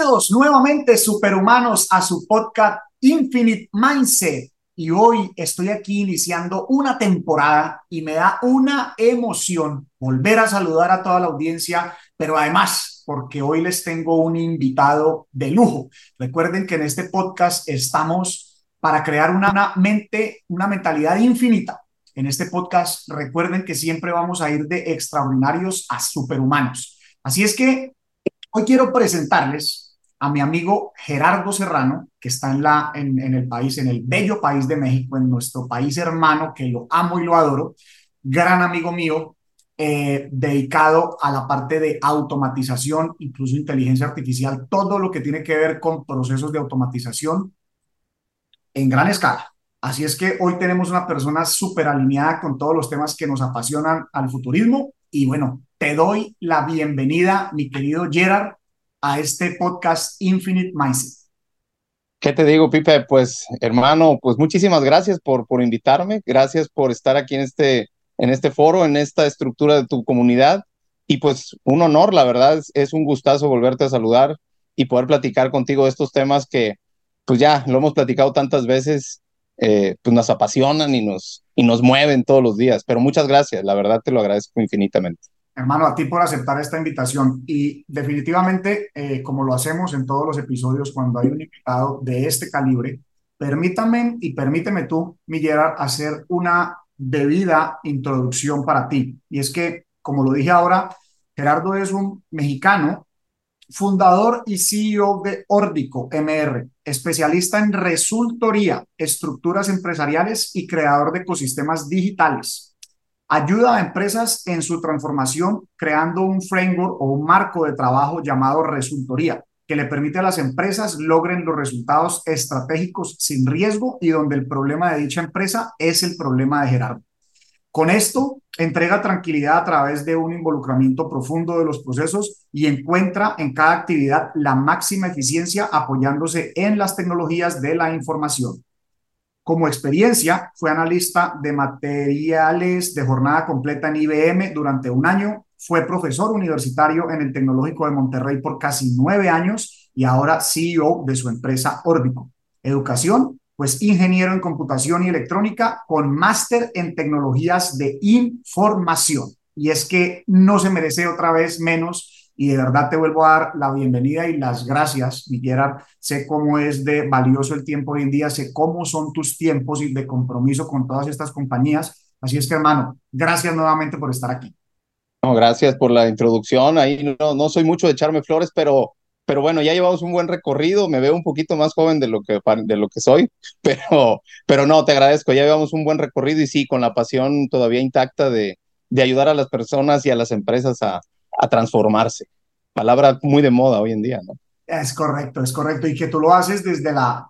Bienvenidos nuevamente, superhumanos, a su podcast Infinite Mindset. Y hoy estoy aquí iniciando una temporada y me da una emoción volver a saludar a toda la audiencia, pero además porque hoy les tengo un invitado de lujo. Recuerden que en este podcast estamos para crear una mente, una mentalidad infinita. En este podcast recuerden que siempre vamos a ir de extraordinarios a superhumanos. Así es que Hoy quiero presentarles a mi amigo Gerardo Serrano, que está en, la, en, el país, en el bello país de México, en nuestro país hermano, que lo amo y lo adoro, gran amigo mío, eh, dedicado a la parte de automatización, incluso inteligencia artificial, todo lo que tiene que ver con procesos de automatización en gran escala. Así es que hoy tenemos una persona súper alineada con todos los temas que nos apasionan al futurismo y bueno, te doy la bienvenida, mi querido Gerard, a este podcast Infinite Mindset. ¿Qué te digo, Pipe? Pues, hermano, pues muchísimas gracias por, por invitarme, gracias por estar aquí en este, en este foro, en esta estructura de tu comunidad. Y pues un honor, la verdad, es, un gustazo volverte a saludar y poder platicar contigo de estos temas que, pues ya lo hemos platicado tantas veces eh, pues nos apasionan y nos, y nos mueven todos los días. Pero muchas gracias, la verdad te lo agradezco infinitamente. Hermano, a ti por aceptar esta invitación y definitivamente, eh, como lo hacemos en todos los episodios cuando hay un invitado de este calibre, permítame y permíteme tú, Miguel, hacer una debida introducción para ti. Y es que, como lo dije ahora, Gerardo es un mexicano fundador y CEO de Órdico MR, especialista en resultoría, estructuras empresariales y creador de ecosistemas digitales. Ayuda a empresas en su transformación creando un framework o un marco de trabajo llamado resultoría, que le permite a las empresas logren los resultados estratégicos sin riesgo y donde el problema de dicha empresa es el problema de Gerardo. Con esto, entrega tranquilidad a través de un involucramiento profundo de los procesos y encuentra en cada actividad la máxima eficiencia apoyándose en las tecnologías de la información. Como experiencia, fue analista de materiales de jornada completa en IBM durante un año, fue profesor universitario en el Tecnológico de Monterrey por casi nueve años y ahora CEO de su empresa Órbico. Educación, pues ingeniero en computación y electrónica con máster en tecnologías de información. Y es que no se merece otra vez menos y de verdad te vuelvo a dar la bienvenida y las gracias, Miguel. Sé cómo es de valioso el tiempo hoy en día, sé cómo son tus tiempos y de compromiso con todas estas compañías. Así es que, hermano, gracias nuevamente por estar aquí. No, gracias por la introducción. Ahí no, no soy mucho de echarme flores, pero pero bueno, ya llevamos un buen recorrido, me veo un poquito más joven de lo que, de lo que soy, pero, pero no, te agradezco, ya llevamos un buen recorrido y sí, con la pasión todavía intacta de, de ayudar a las personas y a las empresas a, a transformarse. Palabra muy de moda hoy en día, ¿no? Es correcto, es correcto. Y que tú lo haces desde la,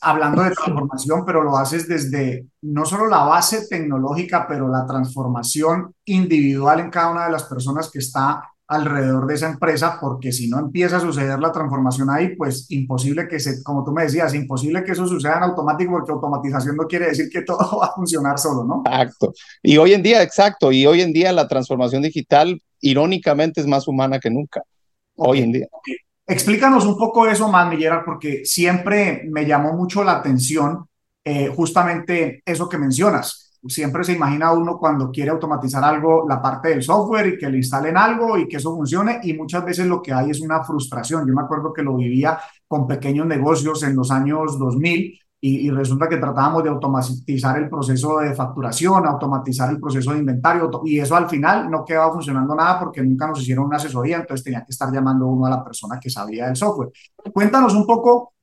hablando de transformación, pero lo haces desde no solo la base tecnológica, pero la transformación individual en cada una de las personas que está alrededor de esa empresa, porque si no empieza a suceder la transformación ahí, pues imposible que se, como tú me decías, imposible que eso suceda en automático, porque automatización no quiere decir que todo va a funcionar solo, ¿no? Exacto. Y hoy en día, exacto, y hoy en día la transformación digital, irónicamente, es más humana que nunca. Hoy en día. Explícanos un poco eso más, Miguel, porque siempre me llamó mucho la atención eh, justamente eso que mencionas siempre se imagina uno cuando quiere automatizar algo, la parte del software y que le instalen algo y que eso funcione y muchas veces lo que hay es una frustración. Yo me acuerdo que lo vivía con pequeños negocios en los años 2000 y, resulta que tratábamos de automatizar el proceso de facturación, automatizar el proceso de inventario y eso al final no quedaba funcionando nada porque nunca nos hicieron una asesoría, entonces tenía que estar llamando uno a la persona que sabía del software. Cuéntanos un poco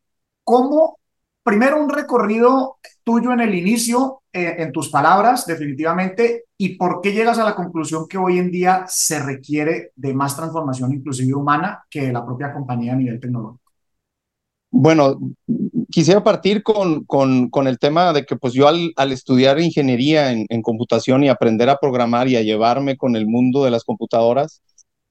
cómo primero un recorrido tuyo en el inicio, eh, en tus palabras, definitivamente, y por qué llegas a la conclusión que hoy en día se requiere de más transformación inclusive humana que la propia compañía a nivel tecnológico. Bueno, quisiera partir con, con, el tema de que pues yo al, estudiar ingeniería en, en, computación y aprender a programar y a llevarme con el mundo de las computadoras,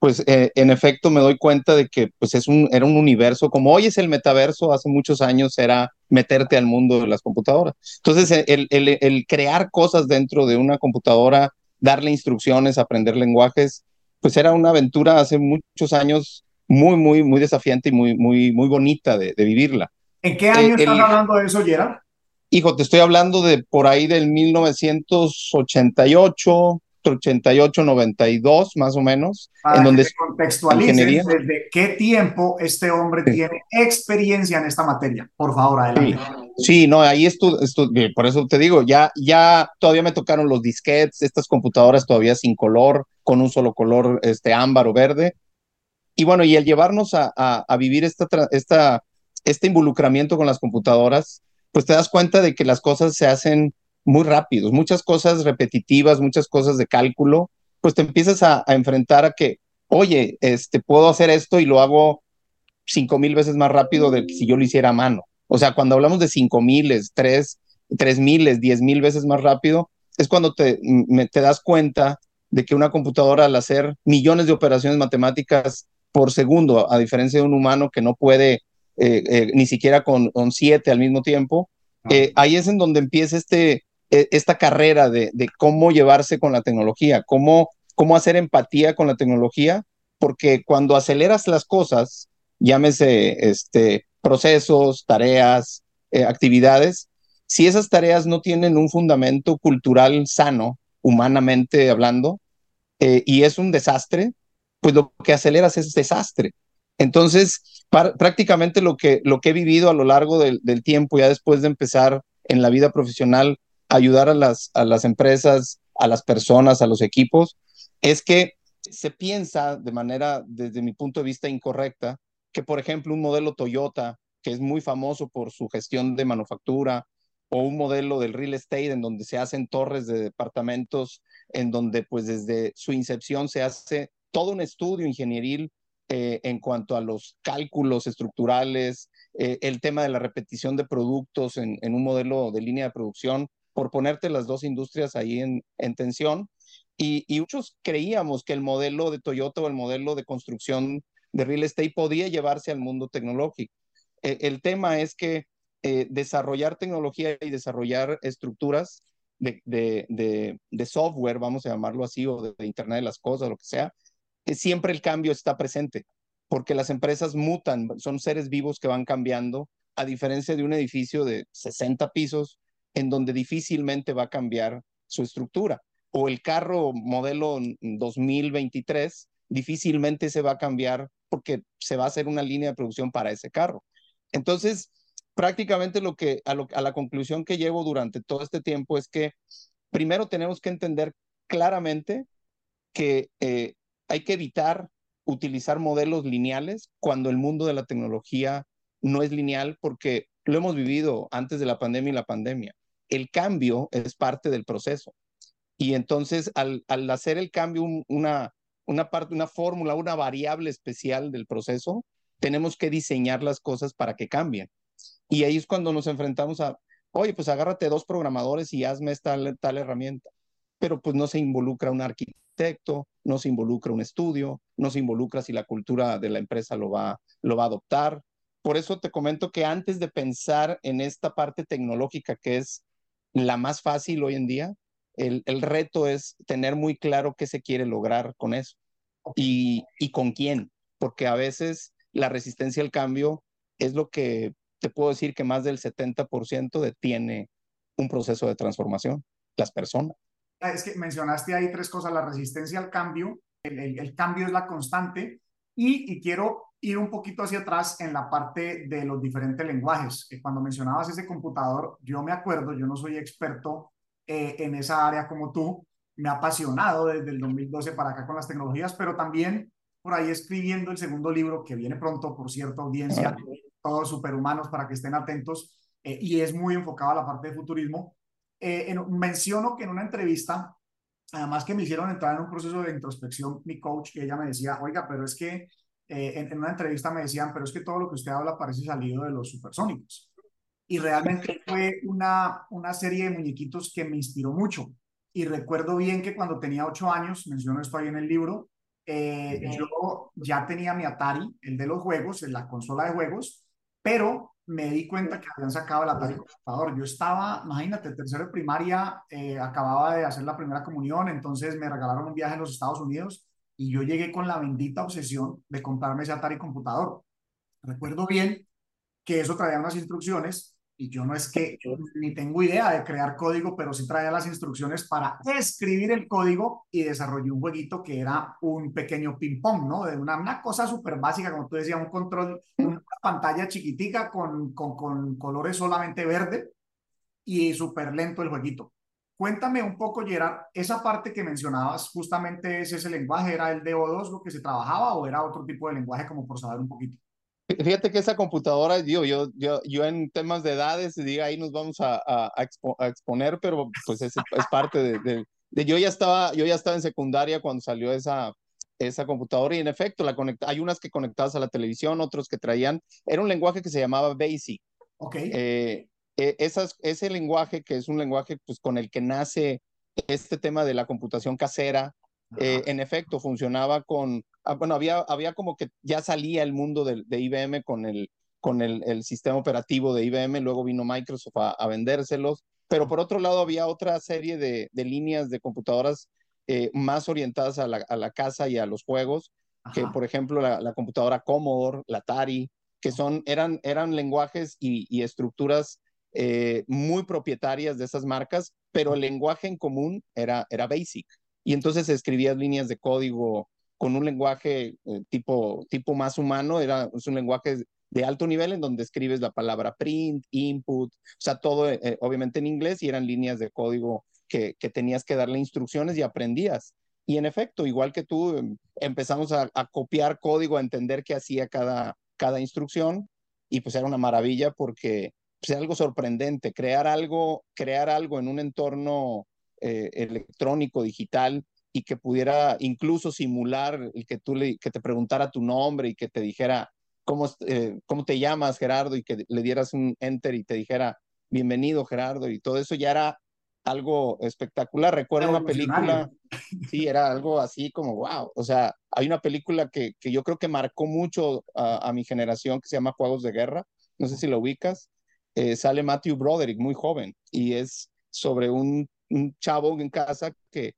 pues eh, en efecto me doy cuenta de que pues es un, era un universo, como hoy es el metaverso, hace muchos años era meterte al mundo de las computadoras. Entonces, el, el, el crear cosas dentro de una computadora, darle instrucciones, aprender lenguajes, pues era una aventura hace muchos años muy, muy, muy desafiante y muy, muy, muy bonita de, vivirla. ¿En qué año estás hablando de eso, Gerard? Hijo, te estoy hablando de por ahí del 1988, 88, 92, más o menos. en donde contextualices desde qué tiempo este hombre tiene experiencia en esta materia. Por favor, adelante. Sí, no, ahí esto, por eso te digo, ya, ya todavía me tocaron los disquetes, estas computadoras todavía sin color, con un solo color, este ámbar o verde. Y bueno, y al llevarnos a, a, vivir esta, esta, este involucramiento con las computadoras, pues te das cuenta de que las cosas se hacen muy rápidos, muchas cosas repetitivas, muchas cosas de cálculo, pues te empiezas a, enfrentar a que, oye, este, puedo hacer esto y lo hago cinco mil veces más rápido de que si yo lo hiciera a mano. O sea, cuando hablamos de cinco miles, tres, tres miles, diez mil veces más rápido, es cuando te, te das cuenta de que una computadora al hacer millones de operaciones matemáticas por segundo, a diferencia de un humano que no puede eh, eh, ni siquiera con, con, siete al mismo tiempo, eh, ahí es en donde empieza este, esta carrera de, de, cómo llevarse con la tecnología, cómo, cómo hacer empatía con la tecnología, porque cuando aceleras las cosas, llámese este, procesos, tareas, eh, actividades, si esas tareas no tienen un fundamento cultural sano, humanamente hablando, eh, y es un desastre, pues lo que aceleras es desastre. Entonces, prácticamente lo que, lo que he vivido a lo largo del, del tiempo, ya después de empezar en la vida profesional, ayudar a las, a las empresas, a las personas, a los equipos, es que se piensa de manera, desde mi punto de vista, incorrecta, que por ejemplo un modelo Toyota, que es muy famoso por su gestión de manufactura, o un modelo del real estate en donde se hacen torres de departamentos, en donde pues desde su incepción se hace todo un estudio ingenieril eh, en cuanto a los cálculos estructurales, eh, el tema de la repetición de productos en, en, un modelo de línea de producción, por ponerte las dos industrias ahí en, en tensión. Y, muchos creíamos que el modelo de Toyota o el modelo de construcción de real estate podía llevarse al mundo tecnológico. E, el tema es que eh, desarrollar tecnología y desarrollar estructuras de, software, vamos a llamarlo así, o de, Internet de las Cosas, lo que sea, que siempre el cambio está presente, porque las empresas mutan, son seres vivos que van cambiando, a diferencia de un edificio de 60 pisos en donde difícilmente va a cambiar su estructura. O el carro modelo 2023 difícilmente se va a cambiar porque se va a hacer una línea de producción para ese carro. Entonces, prácticamente lo que a, la conclusión que llevo durante todo este tiempo es que primero tenemos que entender claramente que eh, hay que evitar utilizar modelos lineales cuando el mundo de la tecnología no es lineal porque lo hemos vivido antes de la pandemia y la pandemia el cambio es parte del proceso. Y entonces al, hacer el cambio una, una parte, una fórmula, una variable especial del proceso, tenemos que diseñar las cosas para que cambien. Y ahí es cuando nos enfrentamos a, oye, pues agárrate dos programadores y hazme esta tal herramienta. Pero pues no se involucra un arquitecto, no se involucra un estudio, no se involucra si la cultura de la empresa lo va, lo va a adoptar. Por eso te comento que antes de pensar en esta parte tecnológica que es la más fácil hoy en día. El, reto es tener muy claro qué se quiere lograr con eso y, con quién, porque a veces la resistencia al cambio es lo que te puedo decir que más del 70% detiene un proceso de transformación, las personas. Ah, es que mencionaste ahí tres cosas, la resistencia al cambio, el, cambio es la constante y, y, quiero ir un poquito hacia atrás en la parte de los diferentes lenguajes. Cuando mencionabas ese computador, yo me acuerdo, yo no soy experto eh, en esa área como tú, me ha apasionado desde el 2012 para acá con las tecnologías, pero también por ahí escribiendo el segundo libro que viene pronto, por cierto, audiencia, todos superhumanos para que estén atentos, eh, y es muy enfocado a la parte de futurismo. Eh, menciono que en una entrevista, además que me hicieron entrar en un proceso de introspección, mi coach, que ella me decía, oiga, pero es que eh, en, una entrevista me decían, pero es que todo lo que usted habla parece salido de los supersónicos. Y realmente fue una, una serie de muñequitos que me inspiró mucho. Y recuerdo bien que cuando tenía ocho años, menciono esto ahí en el libro, eh, yo ya tenía mi Atari, el de los juegos, en la consola de juegos, pero me di cuenta que habían sacado el Atari computador. Yo estaba, imagínate, tercero de primaria, eh, acababa de hacer la primera comunión, entonces me regalaron un viaje a los Estados Unidos y yo llegué con la bendita obsesión de comprarme ese Atari computador. Recuerdo bien que eso traía unas instrucciones y yo no es que yo ni tengo idea de crear código, pero sí traía las instrucciones para escribir el código y desarrollé un jueguito que era un pequeño ping-pong, ¿no? De una, una cosa súper básica, como tú decías, un control, una pantalla chiquitica con, con, con colores solamente verde y súper lento el jueguito. Cuéntame un poco, Gerard, esa parte que mencionabas, justamente ese, ese lenguaje, ¿era el DO2 lo que se trabajaba o era otro tipo de lenguaje como por saber un poquito? Fíjate que esa computadora, yo, yo, yo, yo en temas de edades, diga, ahí nos vamos a, a, a, exponer, pero pues es, es parte de, de, de, yo ya estaba, yo ya estaba en secundaria cuando salió esa, esa computadora y en efecto la conecta, hay unas que conectadas a la televisión, otros que traían, era un lenguaje que se llamaba BASIC. Ok. Eh, eh, esas, ese lenguaje que es un lenguaje pues, con el que nace este tema de la computación casera, eh, en efecto funcionaba con, ah, bueno, había, había como que ya salía el mundo de, de IBM con, el, con el, el, sistema operativo de IBM, luego vino Microsoft a, a vendérselos, pero por otro lado había otra serie de, de líneas de computadoras eh, más orientadas a la, a la, casa y a los juegos, Ajá. que por ejemplo la, la, computadora Commodore, la Atari, que son, eran, eran lenguajes y, y estructuras eh, muy propietarias de esas marcas, pero el lenguaje en común era, era BASIC. Y entonces escribías líneas de código con un lenguaje eh, tipo, tipo más humano, era es un lenguaje de alto nivel en donde escribes la palabra print, input, o sea, todo eh, obviamente en inglés y eran líneas de código que, que, tenías que darle instrucciones y aprendías. Y en efecto, igual que tú, em, empezamos a, a copiar código, a entender qué hacía cada, cada instrucción y pues era una maravilla porque pues, algo sorprendente, crear algo, crear algo en un entorno eh, electrónico, digital, y que pudiera incluso simular el que tú le, que te preguntara tu nombre y que te dijera cómo, eh, cómo te llamas, Gerardo, y que le dieras un enter y te dijera bienvenido, Gerardo, y todo eso ya era algo espectacular. Recuerdo una película, sí, era algo así como, wow, o sea, hay una película que, que yo creo que marcó mucho a, a mi generación que se llama Juegos de Guerra, no sé si lo ubicas, eh, sale Matthew Broderick, muy joven, y es sobre un, un chavo en casa que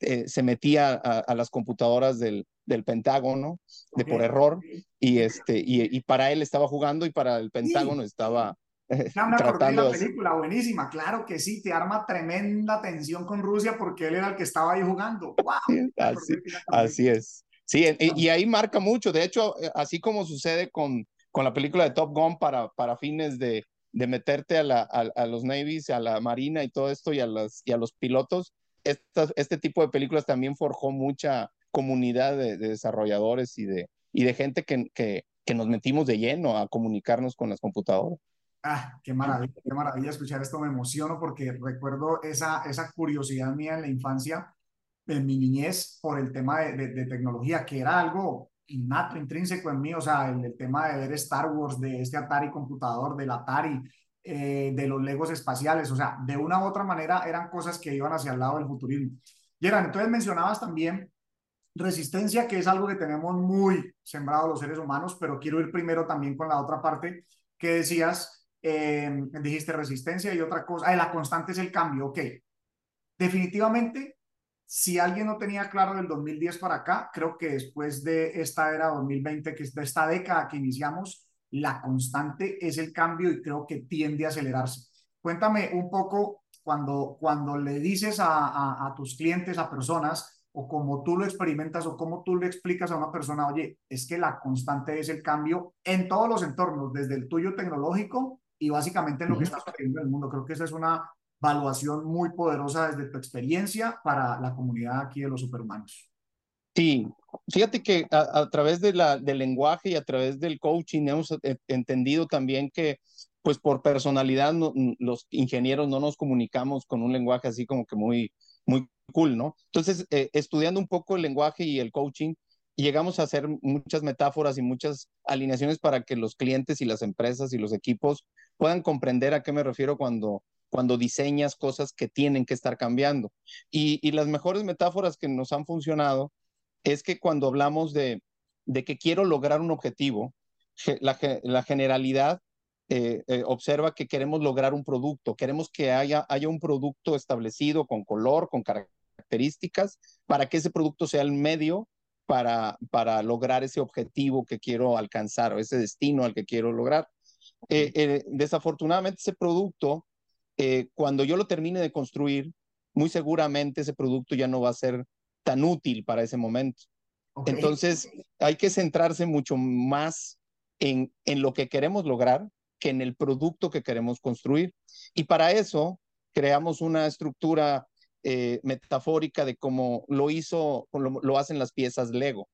eh, se metía a, a, las computadoras del, del Pentágono de okay. por error, y, este, y, y, para él estaba jugando y para el Pentágono sí. estaba... Eh, no, acordé la película, buenísima, claro que sí, te arma tremenda tensión con Rusia porque él era el que estaba ahí jugando. ¡Wow! Así, así es. Sí, y, y, ahí marca mucho. De hecho, eh, así como sucede con, con la película de Top Gun para, para fines de, de meterte a, la, a, a, los navies, a la marina y todo esto y a, las, y a los pilotos, esta, este tipo de películas también forjó mucha comunidad de, de desarrolladores y de, y de gente que, que, que, nos metimos de lleno a comunicarnos con las computadoras. Ah, qué maravilla, qué maravilla escuchar esto, me emociono porque recuerdo esa, esa curiosidad mía en la infancia, en mi niñez, por el tema de tecnología, que era algo innato, intrínseco en mí, o sea, el, el, tema de ver Star Wars, de este Atari computador, del Atari, eh, de los Legos espaciales, o sea, de una u otra manera eran cosas que iban hacia el lado del futurismo. Gerard, entonces mencionabas también resistencia, que es algo que tenemos muy sembrado los seres humanos, pero quiero ir primero también con la otra parte que decías, eh, dijiste resistencia y otra cosa, eh, la constante es el cambio, ok. Definitivamente si alguien no tenía claro del 2010 para acá, creo que después de esta era 2020, que es de esta década que iniciamos, la constante es el cambio y creo que tiende a acelerarse. Cuéntame un poco cuando, cuando le dices a, a, a tus clientes, a personas, o como tú lo experimentas o como tú le explicas a una persona, oye, es que la constante es el cambio en todos los entornos, desde el tuyo tecnológico y básicamente en lo que está sucediendo en el mundo. Creo que esa es una valuación muy poderosa desde tu experiencia para la comunidad aquí de los superhumanos. Sí, fíjate que a, través de la, del lenguaje y a través del coaching hemos eh, entendido también que pues por personalidad no, los ingenieros no nos comunicamos con un lenguaje así como que muy, muy cool, ¿no? Entonces, eh, estudiando un poco el lenguaje y el coaching, llegamos a hacer muchas metáforas y muchas alineaciones para que los clientes y las empresas y los equipos puedan comprender a qué me refiero cuando cuando diseñas cosas que tienen que estar cambiando. Y, y, las mejores metáforas que nos han funcionado es que cuando hablamos de, de que quiero lograr un objetivo, la, la generalidad eh, eh, observa que queremos lograr un producto, queremos que haya, haya un producto establecido con color, con características, para que ese producto sea el medio para, para lograr ese objetivo que quiero alcanzar o ese destino al que quiero lograr. Eh, eh, desafortunadamente ese producto, eh, cuando yo lo termine de construir, muy seguramente ese producto ya no va a ser tan útil para ese momento. Okay. Entonces hay que centrarse mucho más en, en lo que queremos lograr que en el producto que queremos construir. Y para eso creamos una estructura eh, metafórica de cómo lo hizo, lo, lo, hacen las piezas Lego.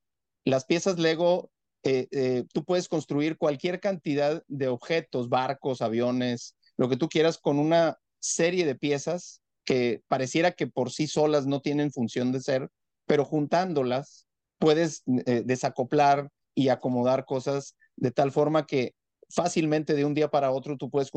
Las piezas Lego, eh, eh, tú puedes construir cualquier cantidad de objetos, barcos, aviones, lo que tú quieras, con una serie de piezas que pareciera que por sí solas no tienen función de ser, pero juntándolas puedes eh, desacoplar y acomodar cosas de tal forma que fácilmente de un día para otro tú puedes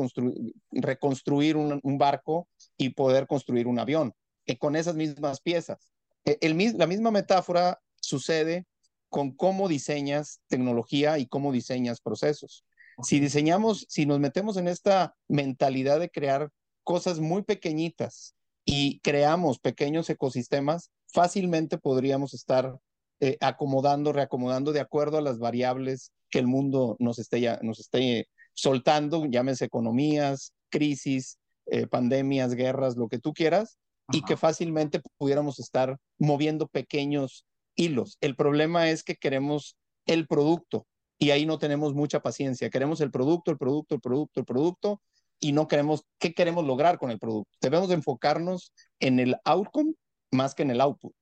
reconstruir un, barco y poder construir un avión eh, con esas mismas piezas. El, la misma metáfora sucede con cómo diseñas tecnología y cómo diseñas procesos. Si diseñamos, si nos metemos en esta mentalidad de crear cosas muy pequeñitas y creamos pequeños ecosistemas, fácilmente podríamos estar eh, acomodando, reacomodando de acuerdo a las variables que el mundo nos esté, ya, nos esté soltando, llámese economías, crisis, eh, pandemias, guerras, lo que tú quieras, Ajá. y que fácilmente pudiéramos estar moviendo pequeños hilos. El problema es que queremos el producto y ahí no tenemos mucha paciencia. Queremos el producto, el producto, el producto, el producto y no queremos qué queremos lograr con el producto. Debemos enfocarnos en el outcome más que en el output.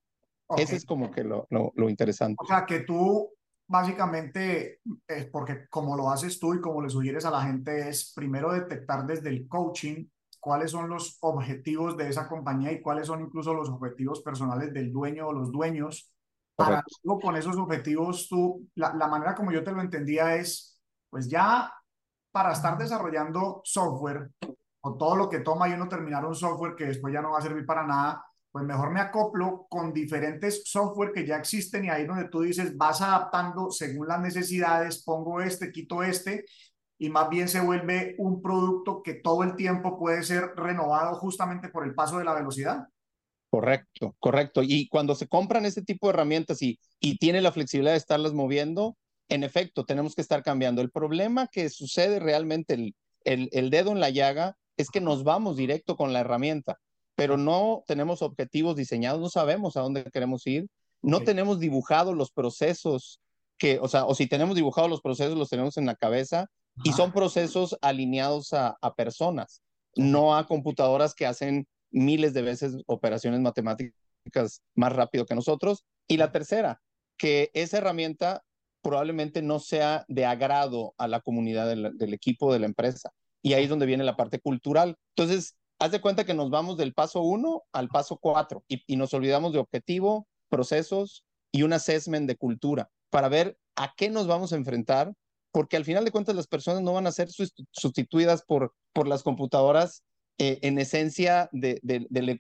Okay. Ese es como que lo, lo, lo, interesante. O sea, que tú básicamente, eh, porque como lo haces tú y como le sugieres a la gente, es primero detectar desde el coaching cuáles son los objetivos de esa compañía y cuáles son incluso los objetivos personales del dueño o los dueños. Para luego con esos objetivos, tú, la, la manera como yo te lo entendía es, pues ya para estar desarrollando software o todo lo que toma y uno terminar un software que después ya no va a servir para nada, pues mejor me acoplo con diferentes software que ya existen y ahí donde tú dices, vas adaptando según las necesidades, pongo este, quito este, y más bien se vuelve un producto que todo el tiempo puede ser renovado justamente por el paso de la velocidad. Correcto, correcto. Y cuando se compran este tipo de herramientas y, y tiene la flexibilidad de estarlas moviendo, en efecto, tenemos que estar cambiando. El problema que sucede realmente, el, el, el dedo en la llaga, es que nos vamos directo con la herramienta, pero no tenemos objetivos diseñados, no sabemos a dónde queremos ir, no okay. tenemos dibujados los procesos que, o sea, o si tenemos dibujados los procesos, los tenemos en la cabeza y son procesos alineados a, a personas, no a computadoras que hacen miles de veces operaciones matemáticas más rápido que nosotros. Y la tercera, que esa herramienta probablemente no sea de agrado a la comunidad del, equipo de la empresa. Y ahí es donde viene la parte cultural. Entonces, haz de cuenta que nos vamos del paso uno al paso cuatro y, y nos olvidamos de objetivo, procesos y un assessment de cultura para ver a qué nos vamos a enfrentar, porque al final de cuentas las personas no van a ser sustituidas por, por las computadoras eh, en esencia de,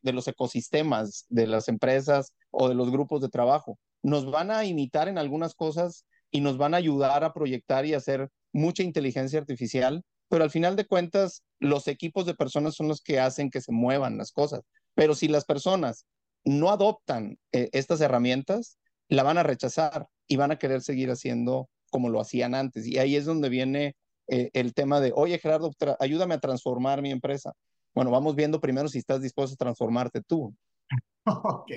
los ecosistemas de las empresas o de los grupos de trabajo. Nos van a imitar en algunas cosas y nos van a ayudar a proyectar y hacer mucha inteligencia artificial, pero al final de cuentas los equipos de personas son los que hacen que se muevan las cosas. Pero si las personas no adoptan eh, estas herramientas, la van a rechazar y van a querer seguir haciendo como lo hacían antes. Y ahí es donde viene eh, el tema de, oye Gerardo, ayúdame a transformar mi empresa. Bueno, vamos viendo primero si estás dispuesto a transformarte tú. Ok.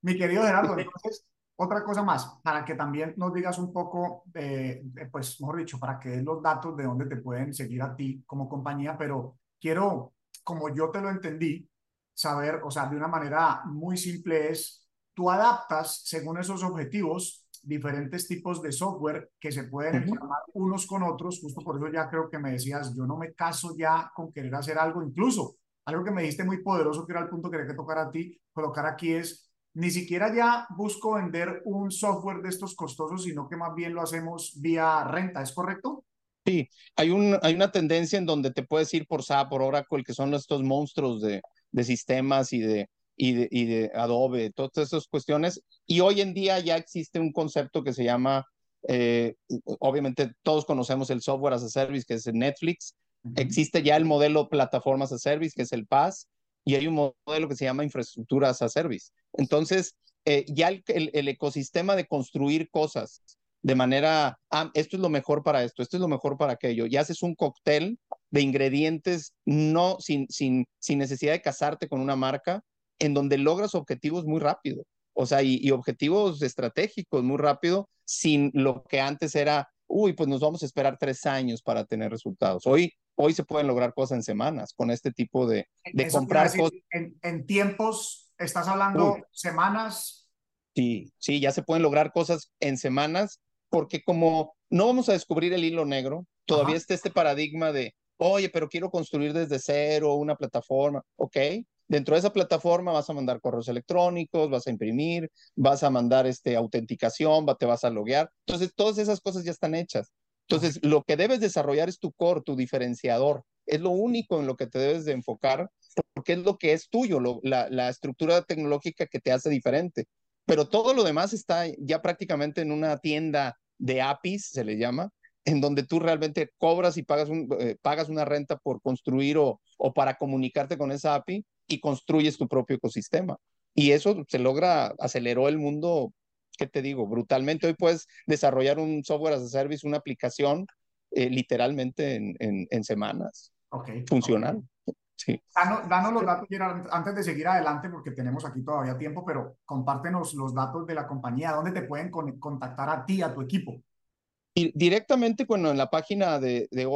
Mi querido Gerardo, entonces, otra cosa más, para que también nos digas un poco, eh, pues, mejor dicho, para que des los datos de dónde te pueden seguir a ti como compañía, pero quiero, como yo te lo entendí, saber, o sea, de una manera muy simple es, tú adaptas según esos objetivos diferentes tipos de software que se pueden uh -huh. unos con otros, justo por eso ya creo que me decías, yo no me caso ya con querer hacer algo, incluso algo que me diste muy poderoso, que era el punto que quería que tocar a ti, colocar aquí es, ni siquiera ya busco vender un software de estos costosos, sino que más bien lo hacemos vía renta, ¿es correcto? Sí, hay, un, hay una tendencia en donde te puedes ir por SAP, por Oracle, que son estos monstruos de, de sistemas y de, y de, y de Adobe, todas esas cuestiones. Y hoy en día ya existe un concepto que se llama, eh, obviamente todos conocemos el software as a service, que es el Netflix. Uh -huh. Existe ya el modelo plataforma as a service, que es el PaaS, y hay un modelo que se llama infraestructura as a service. Entonces, eh, ya el, el, ecosistema de construir cosas de manera, ah, esto es lo mejor para esto, esto es lo mejor para aquello, y haces un cóctel de ingredientes no sin, sin, sin necesidad de casarte con una marca, en donde logras objetivos muy rápido, o sea, y, y objetivos estratégicos muy rápido, sin lo que antes era, uy, pues nos vamos a esperar tres años para tener resultados. Hoy, hoy se pueden lograr cosas en semanas con este tipo de, de comprar cosas. En, en, tiempos, estás hablando semanas. Sí, sí, ya se pueden lograr cosas en semanas porque como no vamos a descubrir el hilo negro, todavía está este paradigma de, oye, pero quiero construir desde cero una plataforma, ¿ok? Dentro de esa plataforma vas a mandar correos electrónicos, vas a imprimir, vas a mandar este, autenticación, te vas a loguear. Entonces, todas esas cosas ya están hechas. Entonces, lo que debes desarrollar es tu core, tu diferenciador. Es lo único en lo que te debes de enfocar, porque es lo que es tuyo, la, la estructura tecnológica que te hace diferente. Pero todo lo demás está ya prácticamente en una tienda de APIs, se le llama, en donde tú realmente cobras y pagas, un, eh, pagas una renta por construir o, o para comunicarte con esa API y construyes tu propio ecosistema. Y eso se logra, aceleró el mundo, ¿qué te digo? Brutalmente. Hoy puedes desarrollar un software as a service, una aplicación, eh, literalmente en, en, en, semanas. Okay. Funcional. Sí. Danos, danos, los datos, antes de seguir adelante, porque tenemos aquí todavía tiempo, pero compártenos los datos de la compañía, ¿dónde te pueden contactar a ti, a tu equipo? Directamente bueno, en la página de, de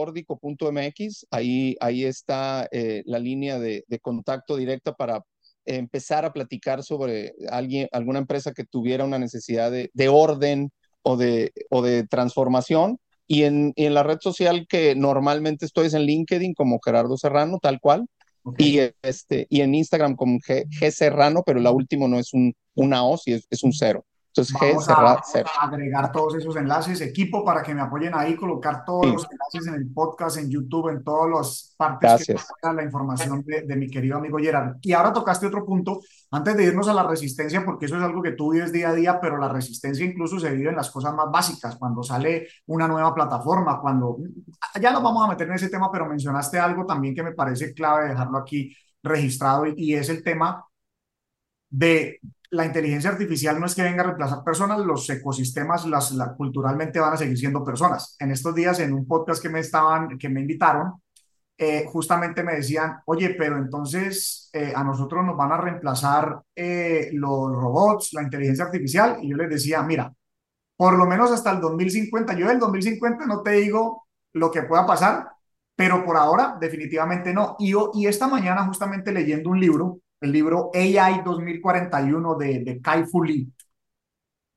ahí, ahí está eh, la línea de, de, contacto directa para empezar a platicar sobre alguien, alguna empresa que tuviera una necesidad de, de orden o de, o de transformación. Y en, y en, la red social que normalmente estoy es en LinkedIn como Gerardo Serrano, tal cual. Okay. Y, este, y en Instagram como G, G, Serrano, pero la última no es un, una O, si es, es un cero. Entonces, Vamos a, a, agregar todos esos enlaces, equipo, para que me apoyen ahí, colocar todos sí. los enlaces en el podcast, en YouTube, en todas las partes Gracias. que la información de, de, mi querido amigo Gerard. Y ahora tocaste otro punto, antes de irnos a la resistencia, porque eso es algo que tú vives día a día, pero la resistencia incluso se vive en las cosas más básicas, cuando sale una nueva plataforma, cuando... Ya nos vamos a meter en ese tema, pero mencionaste algo también que me parece clave dejarlo aquí registrado y, y es el tema de la inteligencia artificial no es que venga a reemplazar personas, los ecosistemas las, la, culturalmente van a seguir siendo personas. En estos días, en un podcast que me, estaban, que me invitaron, eh, justamente me decían, oye, pero entonces eh, a nosotros nos van a reemplazar eh, los robots, la inteligencia artificial. Y yo les decía, mira, por lo menos hasta el 2050, yo del 2050 no te digo lo que pueda pasar, pero por ahora definitivamente no. Y esta mañana justamente leyendo un libro, el libro AI 2041 de, de Kai Fu Lee,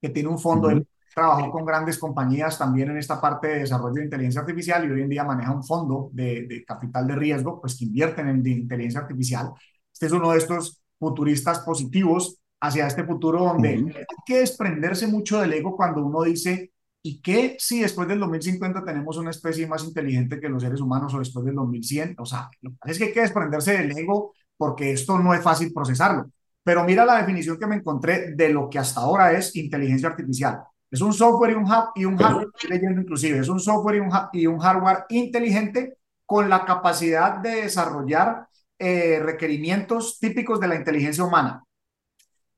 que tiene un fondo, uh -huh. él trabajó con grandes compañías también en esta parte de desarrollo de inteligencia artificial y hoy en día maneja un fondo de, de capital de riesgo, pues que invierten en inteligencia artificial. Este es uno de estos futuristas positivos hacia este futuro donde uh -huh. hay que desprenderse mucho del ego cuando uno dice, ¿y qué si después del 2050 tenemos una especie más inteligente que los seres humanos o después del 2100? O sea, es que hay que desprenderse del ego porque esto no es fácil procesarlo. Pero mira la definición que me encontré de lo que hasta ahora es inteligencia artificial. Es un software y un, hardware, leyendo inclusive, es un software y un hardware inteligente con la capacidad de desarrollar eh, requerimientos típicos de la inteligencia humana.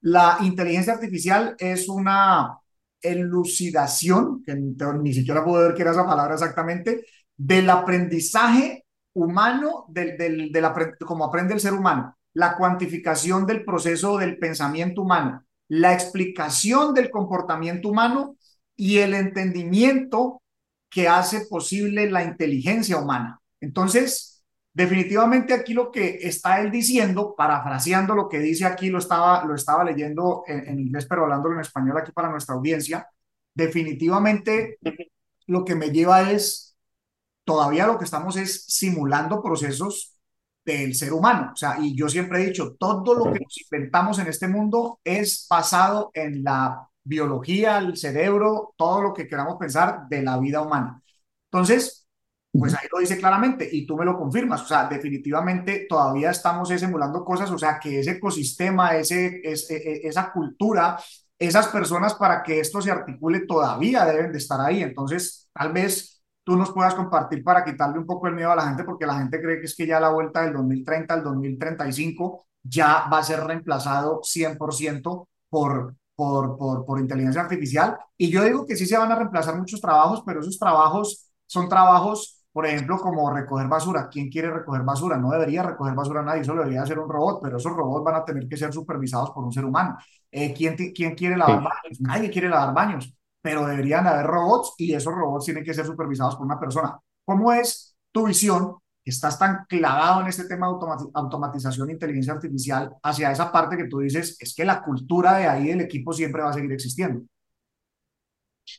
La inteligencia artificial es una elucidación, que ni siquiera puedo ver qué era esa palabra exactamente, del aprendizaje humano, del, del, del, como aprende el ser humano, la cuantificación del proceso del pensamiento humano, la explicación del comportamiento humano y el entendimiento que hace posible la inteligencia humana. Entonces, definitivamente aquí lo que está él diciendo, parafraseando lo que dice aquí, lo estaba, lo estaba leyendo en, en inglés, pero hablándolo en español aquí para nuestra audiencia, definitivamente lo que me lleva es todavía lo que estamos es simulando procesos del ser humano. O sea, y yo siempre he dicho, todo lo que nos inventamos en este mundo es basado en la biología, el cerebro, todo lo que queramos pensar de la vida humana. Entonces, pues ahí lo dice claramente y tú me lo confirmas. O sea, definitivamente todavía estamos simulando cosas, o sea, que ese ecosistema, ese, ese, e, esa cultura, esas personas para que esto se articule todavía deben de estar ahí. Entonces, tal vez tú nos puedas compartir para quitarle un poco el miedo a la gente, porque la gente cree que es que ya la vuelta del 2030 al 2035 ya va a ser reemplazado 100% por por, por, por inteligencia artificial. Y yo digo que sí se van a reemplazar muchos trabajos, pero esos trabajos son trabajos, por ejemplo, como recoger basura. ¿Quién quiere recoger basura? No debería recoger basura nadie, eso debería ser un robot, pero esos robots van a tener que ser supervisados por un ser humano. Eh, ¿quién, ¿Quién quiere lavar baños? Nadie quiere lavar baños, pero deberían haber robots y esos robots tienen que ser supervisados por una persona. ¿Cómo es tu visión estás tan clavado en este tema de automatización e inteligencia artificial hacia esa parte que tú dices, es que la cultura de ahí del equipo siempre va a seguir existiendo.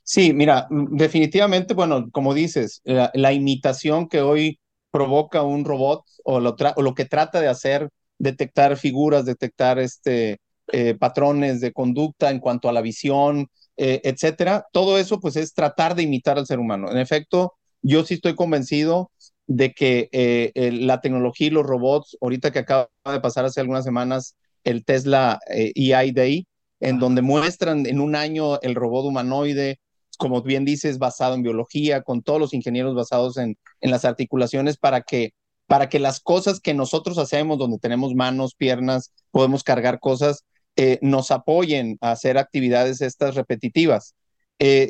Sí, mira, mm, definitivamente, bueno, como dices, la, imitación que hoy provoca un robot o lo, o lo, que trata de hacer, detectar figuras, detectar este, eh, patrones de conducta en cuanto a la visión, eh, etcétera, todo eso pues es tratar de imitar al ser humano. En efecto, yo sí estoy convencido de que eh, la tecnología y los robots, ahorita que acaba de pasar hace algunas semanas el Tesla eh, EI Day, en donde muestran en un año el robot humanoide, como bien dices, basado en biología, con todos los ingenieros basados en, en las articulaciones para que, para que las cosas que nosotros hacemos, donde tenemos manos, piernas, podemos cargar cosas, eh, nos apoyen a hacer actividades estas repetitivas.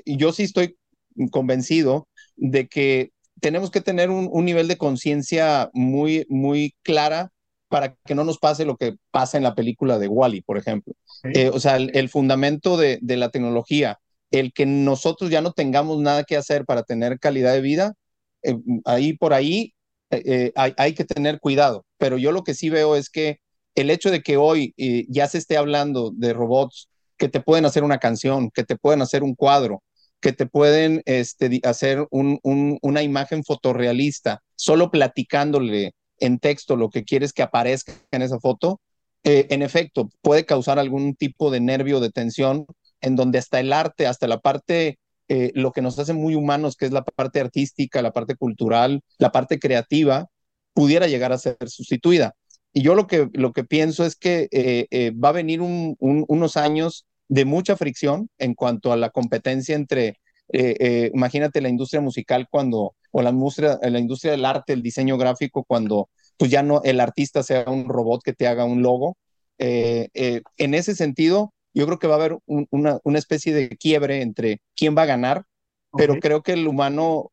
yo sí estoy convencido de que tenemos que tener un, nivel de conciencia muy, muy clara para que no nos pase lo que pasa en la película de Wally, por ejemplo. Eh, o sea, el, fundamento de, la tecnología, el que nosotros ya no tengamos nada que hacer para tener calidad de vida, eh, ahí por ahí eh, hay, hay, que tener cuidado. Pero yo lo que sí veo es que el hecho de que hoy ya se esté hablando de robots que te pueden hacer una canción, que te pueden hacer un cuadro, que te pueden este, hacer una imagen fotorrealista, solo platicándole en texto lo que quieres que aparezca en esa foto, eh, en efecto, puede causar algún tipo de nervio, de tensión, en donde hasta el arte, hasta la parte, eh, lo que nos hace muy humanos, que es la parte artística, la parte cultural, la parte creativa, pudiera llegar a ser sustituida. Y yo lo que, lo que pienso es que eh, va a venir unos años de mucha fricción en cuanto a la competencia entre, eh, eh, imagínate la industria musical cuando, o la industria, la industria del arte, el diseño gráfico, cuando pues ya no el artista sea un robot que te haga un logo. Eh, en ese sentido, yo creo que va a haber una, una, especie de quiebre entre quién va a ganar, pero creo que el humano,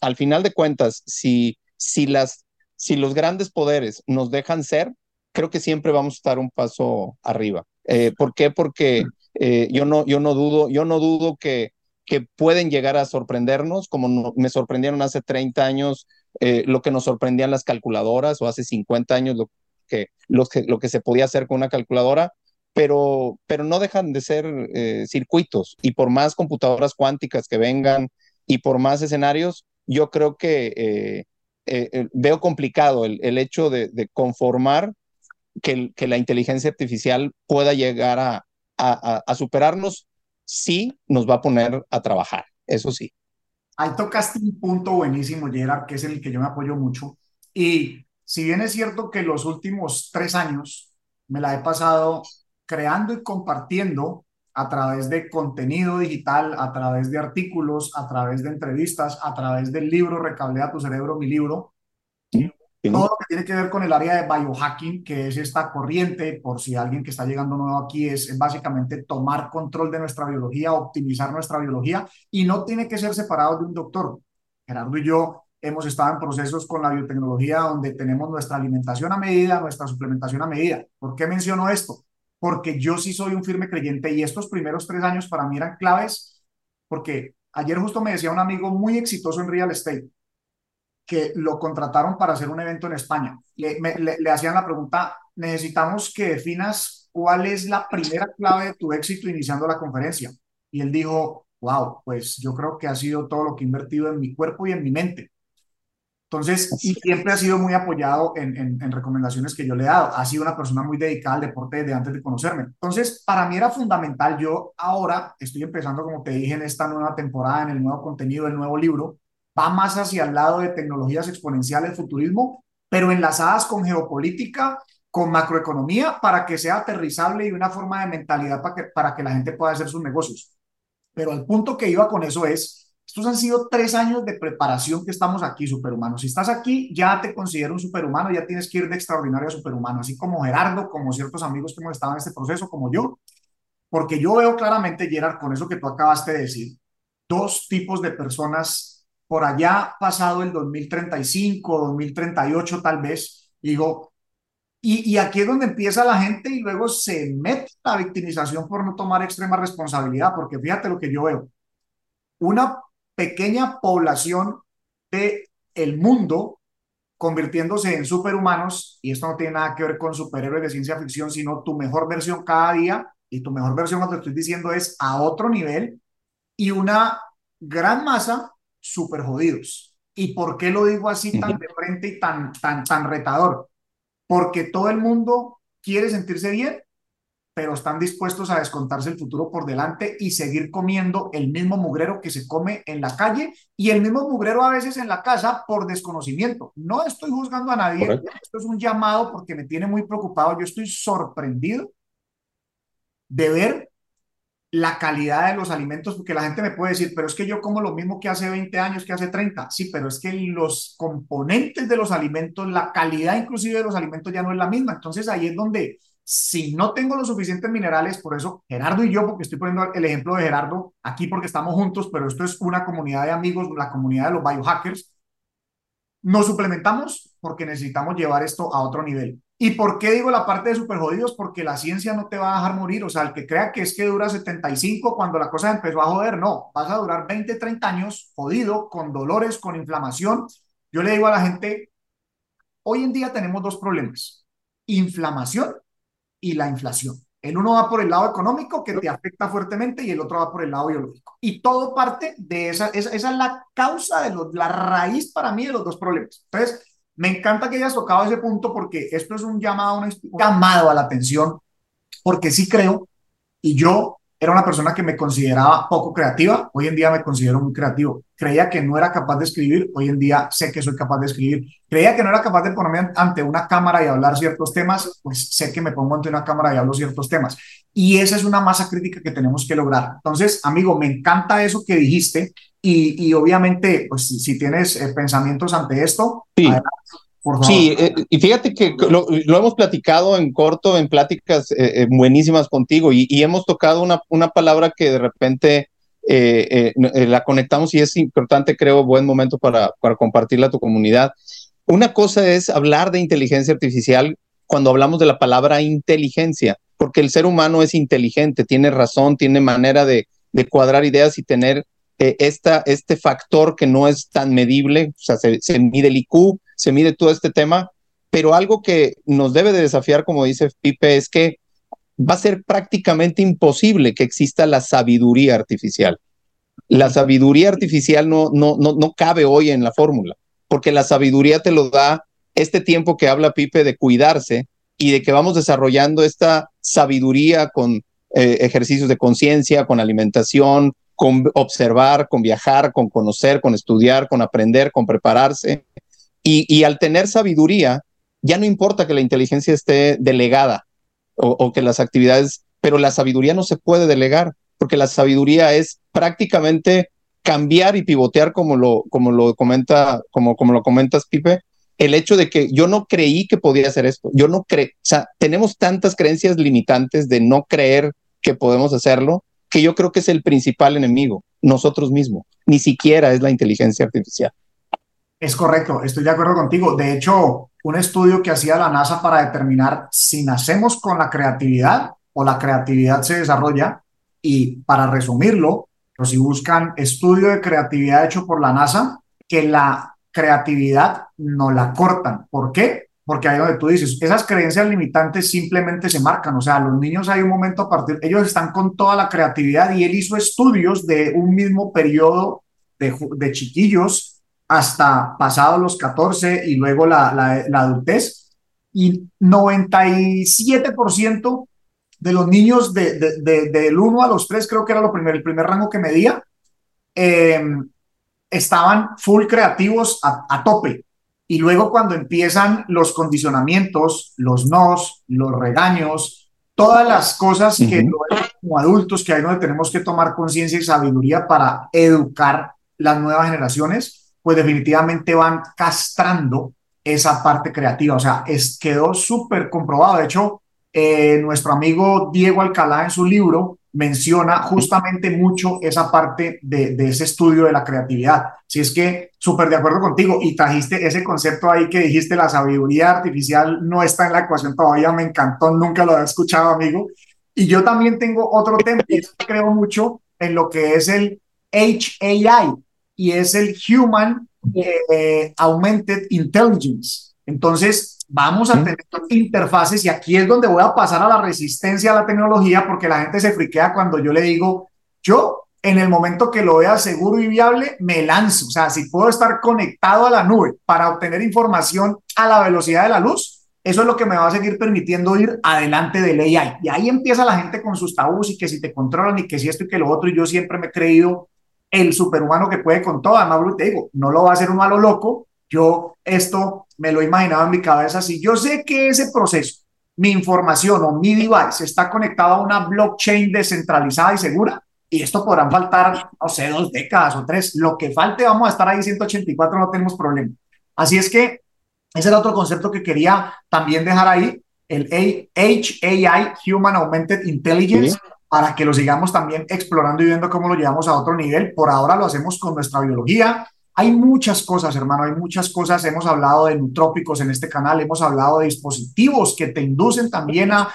al final de cuentas, si, si, las, si los grandes poderes nos dejan ser, creo que siempre vamos a estar un paso arriba. Eh, ¿Por qué? Porque eh, yo, no, yo no dudo, yo no dudo que, que pueden llegar a sorprendernos, como me sorprendieron hace 30 años eh, lo que nos sorprendían las calculadoras, o hace 50 años lo que, lo que, lo que se podía hacer con una calculadora, pero, pero no dejan de ser circuitos. Y por más computadoras cuánticas que vengan y por más escenarios, yo creo que veo complicado el, el hecho de, de conformar que, la inteligencia artificial pueda llegar a, a, superarnos, sí nos va a poner a trabajar, eso sí. Ahí tocaste un punto buenísimo, Gerard, que es el que yo me apoyo mucho. Y si bien es cierto que los últimos tres años me la he pasado creando y compartiendo a través de contenido digital, a través de artículos, a través de entrevistas, a través del libro Recablea tu cerebro, mi libro, todo lo que tiene que ver con el área de biohacking, que es esta corriente, por si alguien que está llegando nuevo aquí, es, básicamente tomar control de nuestra biología, optimizar nuestra biología, y no tiene que ser separado de un doctor. Gerardo y yo hemos estado en procesos con la biotecnología donde tenemos nuestra alimentación a medida, nuestra suplementación a medida. ¿Por qué menciono esto? Porque yo sí soy un firme creyente y estos primeros tres años para mí eran claves, porque ayer justo me decía un amigo muy exitoso en real estate, que lo contrataron para hacer un evento en España. Le, hacían la pregunta, necesitamos que definas cuál es la primera clave de tu éxito iniciando la conferencia. Y él dijo, wow, pues yo creo que ha sido todo lo que he invertido en mi cuerpo y en mi mente. Entonces, y siempre ha sido muy apoyado en, en, recomendaciones que yo le he dado. Ha sido una persona muy dedicada al deporte desde antes de conocerme. Entonces, para mí era fundamental. Yo ahora estoy empezando, como te dije, en esta nueva temporada, en el nuevo contenido, el nuevo libro, va más hacia el lado de tecnologías exponenciales, futurismo, pero enlazadas con geopolítica, con macroeconomía, para que sea aterrizable y una forma de mentalidad para que, para que la gente pueda hacer sus negocios. Pero el punto que iba con eso es, estos han sido tres años de preparación que estamos aquí, superhumanos. Si estás aquí, ya te considero un superhumano, ya tienes que ir de extraordinario a superhumano, así como Gerardo, como ciertos amigos que hemos estado en este proceso, como yo. Porque yo veo claramente, Gerard, con eso que tú acabaste de decir, dos tipos de personas por allá pasado el 2035, 2038 tal vez, digo, y, y, aquí es donde empieza la gente y luego se mete la victimización por no tomar extrema responsabilidad, porque fíjate lo que yo veo, una pequeña población de el mundo convirtiéndose en superhumanos, y esto no tiene nada que ver con superhéroes de ciencia ficción, sino tu mejor versión cada día, y tu mejor versión, como te estoy diciendo, es a otro nivel, y una gran masa super jodidos. ¿Y por qué lo digo así tan de frente y tan, tan, tan retador? Porque todo el mundo quiere sentirse bien, pero están dispuestos a descontarse el futuro por delante y seguir comiendo el mismo mugrero que se come en la calle y el mismo mugrero a veces en la casa por desconocimiento. No estoy juzgando a nadie, esto es un llamado porque me tiene muy preocupado. Yo estoy sorprendido de ver la calidad de los alimentos, porque la gente me puede decir, pero es que yo como lo mismo que hace 20 años, que hace 30. Sí, pero es que los componentes de los alimentos, la calidad inclusive de los alimentos ya no es la misma. Entonces ahí es donde si no tengo los suficientes minerales, por eso Gerardo y yo, porque estoy poniendo el ejemplo de Gerardo aquí porque estamos juntos, pero esto es una comunidad de amigos, la comunidad de los biohackers, nos suplementamos porque necesitamos llevar esto a otro nivel. ¿Y por qué digo la parte de super jodidos? Porque la ciencia no te va a dejar morir. O sea, el que crea que es que dura 75 cuando la cosa empezó a joder, no. Vas a durar 20, 30 años jodido, con dolores, con inflamación. Yo le digo a la gente, hoy en día tenemos dos problemas. Inflamación y la inflación. El uno va por el lado económico, que te afecta fuertemente, y el otro va por el lado biológico. Y todo parte de esa, esa, es la causa, de los, la raíz para mí de los dos problemas. Entonces, me encanta que hayas tocado ese punto porque esto es un llamado, un llamado a la atención, porque sí creo, y yo era una persona que me consideraba poco creativa, hoy en día me considero muy creativo. Creía que no era capaz de escribir, hoy en día sé que soy capaz de escribir. Creía que no era capaz de ponerme ante una cámara y hablar ciertos temas, pues sé que me pongo ante una cámara y hablo ciertos temas. Y esa es una masa crítica que tenemos que lograr. Entonces, amigo, me encanta eso que dijiste y, y obviamente, pues si, tienes eh, pensamientos ante esto, sí. Sí, eh, y fíjate que lo, hemos platicado en corto, en pláticas eh, buenísimas contigo, y, y, hemos tocado una, una palabra que de repente la conectamos y es importante, creo, buen momento para, para compartirla a tu comunidad. Una cosa es hablar de inteligencia artificial cuando hablamos de la palabra inteligencia, porque el ser humano es inteligente, tiene razón, tiene manera de, de cuadrar ideas y tener eh, esta, este factor que no es tan medible, o sea, se, se, mide el IQ, se mide todo este tema, pero algo que nos debe de desafiar, como dice Pipe, es que va a ser prácticamente imposible que exista la sabiduría artificial. La sabiduría artificial no, no, no, no cabe hoy en la fórmula, porque la sabiduría te lo da este tiempo que habla Pipe de cuidarse y de que vamos desarrollando esta sabiduría con eh, ejercicios de conciencia, con alimentación, con observar, con viajar, con conocer, con estudiar, con aprender, con prepararse. Y, al tener sabiduría, ya no importa que la inteligencia esté delegada o, o, que las actividades, pero la sabiduría no se puede delegar, porque la sabiduría es prácticamente cambiar y pivotear como lo, como lo comenta, como, como lo comentas, Pipe, el hecho de que yo no creí que podía hacer esto. Yo no creo, o sea, tenemos tantas creencias limitantes de no creer que podemos hacerlo que yo creo que es el principal enemigo, nosotros mismos, ni siquiera es la inteligencia artificial. Es correcto, estoy de acuerdo contigo. De hecho, un estudio que hacía la NASA para determinar si nacemos con la creatividad o la creatividad se desarrolla, y para resumirlo, si buscan estudio de creatividad hecho por la NASA, que la creatividad no la cortan. ¿Por qué? porque ahí donde tú dices, esas creencias limitantes simplemente se marcan, o sea, los niños hay un momento a partir, ellos están con toda la creatividad y él hizo estudios de un mismo periodo de chiquillos hasta pasados los 14 y luego la, la, la adultez, y 97% de los niños de, de, de, del 1 a los 3, creo que era lo primer, el primer rango que medía, eh, estaban full creativos a, a tope. Y luego cuando empiezan los condicionamientos, los nos, los regaños, todas las cosas uh -huh. que como adultos, que hay donde tenemos que tomar conciencia y sabiduría para educar las nuevas generaciones, pues definitivamente van castrando esa parte creativa. O sea, es, quedó súper comprobado. De hecho, eh, nuestro amigo Diego Alcalá en su libro menciona justamente mucho esa parte de, de ese estudio de la creatividad. Si es que súper de acuerdo contigo y trajiste ese concepto ahí que dijiste, la sabiduría artificial no está en la ecuación todavía, me encantó, nunca lo había escuchado, amigo. Y yo también tengo otro tema, y creo mucho en lo que es el HAI, y es el Human eh, Augmented Intelligence. Entonces, vamos a tener interfaces y aquí es donde voy a pasar a la resistencia a la tecnología porque la gente se friquea cuando yo le digo, yo en el momento que lo vea seguro y viable, me lanzo. O sea, si puedo estar conectado a la nube para obtener información a la velocidad de la luz, eso es lo que me va a seguir permitiendo ir adelante del AI. Y ahí empieza la gente con sus tabús y que si te controlan y que si esto y que lo otro. Y yo siempre me he creído el superhumano que puede con todo. Además, te digo, no lo va a hacer un malo loco. Yo esto me lo he imaginado en mi cabeza. Si yo sé que ese proceso, mi información o mi device está conectado a una blockchain descentralizada y segura, y esto podrán faltar, no sé, dos décadas o tres, lo que falte, vamos a estar ahí 184, no tenemos problema. Así es que ese era otro concepto que quería también dejar ahí, el HAI, Human Augmented Intelligence, para que lo sigamos también explorando y viendo cómo lo llevamos a otro nivel. Por ahora lo hacemos con nuestra biología. Hay muchas cosas, hermano, hay muchas cosas. Hemos hablado de nutrópicos en este canal, hemos hablado de dispositivos que te inducen también a,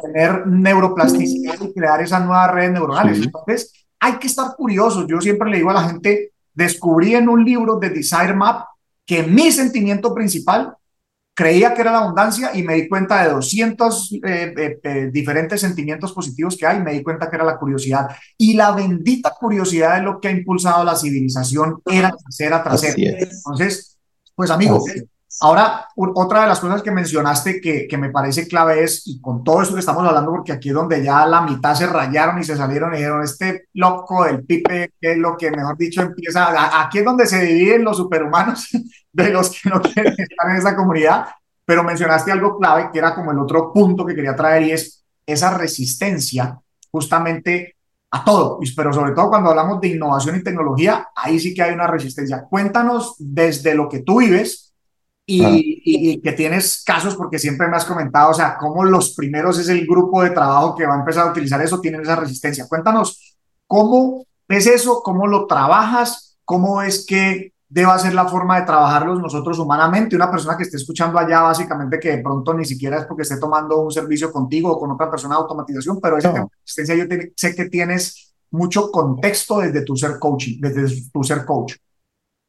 tener neuroplasticidad y crear esas nuevas redes neuronales. Entonces, hay que estar curiosos. Yo siempre le digo a la gente, descubrí en un libro de Desire Map que mi sentimiento principal creía que era la abundancia y me di cuenta de 200 eh, eh, eh, diferentes sentimientos positivos que hay, me di cuenta que era la curiosidad. Y la bendita curiosidad es lo que ha impulsado la civilización, era trasera trasera. Entonces, pues amigos, ahora otra de las cosas que mencionaste que, que me parece clave es, y con todo esto que estamos hablando, porque aquí es donde ya la mitad se rayaron y se salieron y dijeron, este loco del pipe, que es lo que mejor dicho empieza, aquí es donde se dividen los superhumanos de los que no quieren estar en esa comunidad, pero mencionaste algo clave que era como el otro punto que quería traer y es esa resistencia justamente a todo, pero sobre todo cuando hablamos de innovación y tecnología, ahí sí que hay una resistencia. Cuéntanos desde lo que tú vives y, y, que tienes casos, porque siempre me has comentado, o sea, cómo los primeros es el grupo de trabajo que va a empezar a utilizar eso, tienen esa resistencia. Cuéntanos cómo es eso, cómo lo trabajas, cómo es que deba ser la forma de trabajarlos nosotros humanamente. Una persona que esté escuchando allá, básicamente, que de pronto ni siquiera es porque esté tomando un servicio contigo o con otra persona de automatización, pero esa no. asistencia yo sé que tienes mucho contexto desde tu ser coaching, desde tu ser coach.